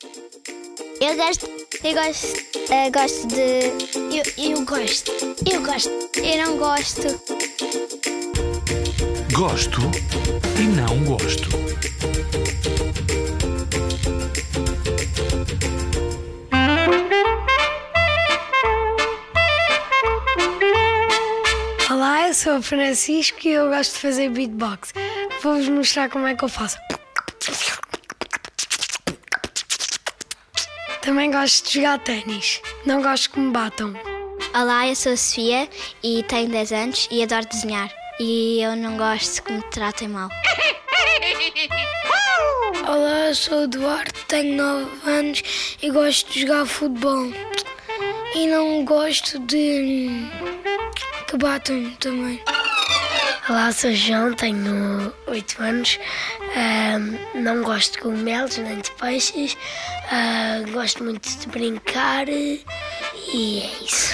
Eu gosto. Eu gosto. Eu gosto de. Eu, eu gosto. Eu gosto. Eu não gosto. Gosto e não gosto. Olá, eu sou o Francisco e eu gosto de fazer beatbox. Vou-vos mostrar como é que eu faço. Também gosto de jogar ténis. Não gosto que me batam. Olá, eu sou a Sofia e tenho 10 anos e adoro desenhar. E eu não gosto que me tratem mal. Olá, eu sou o Eduardo, tenho 9 anos e gosto de jogar futebol. E não gosto de que batam também. Olá, sou João, tenho 8 anos. Não gosto de cogumelos nem de peixes. Gosto muito de brincar e é isso.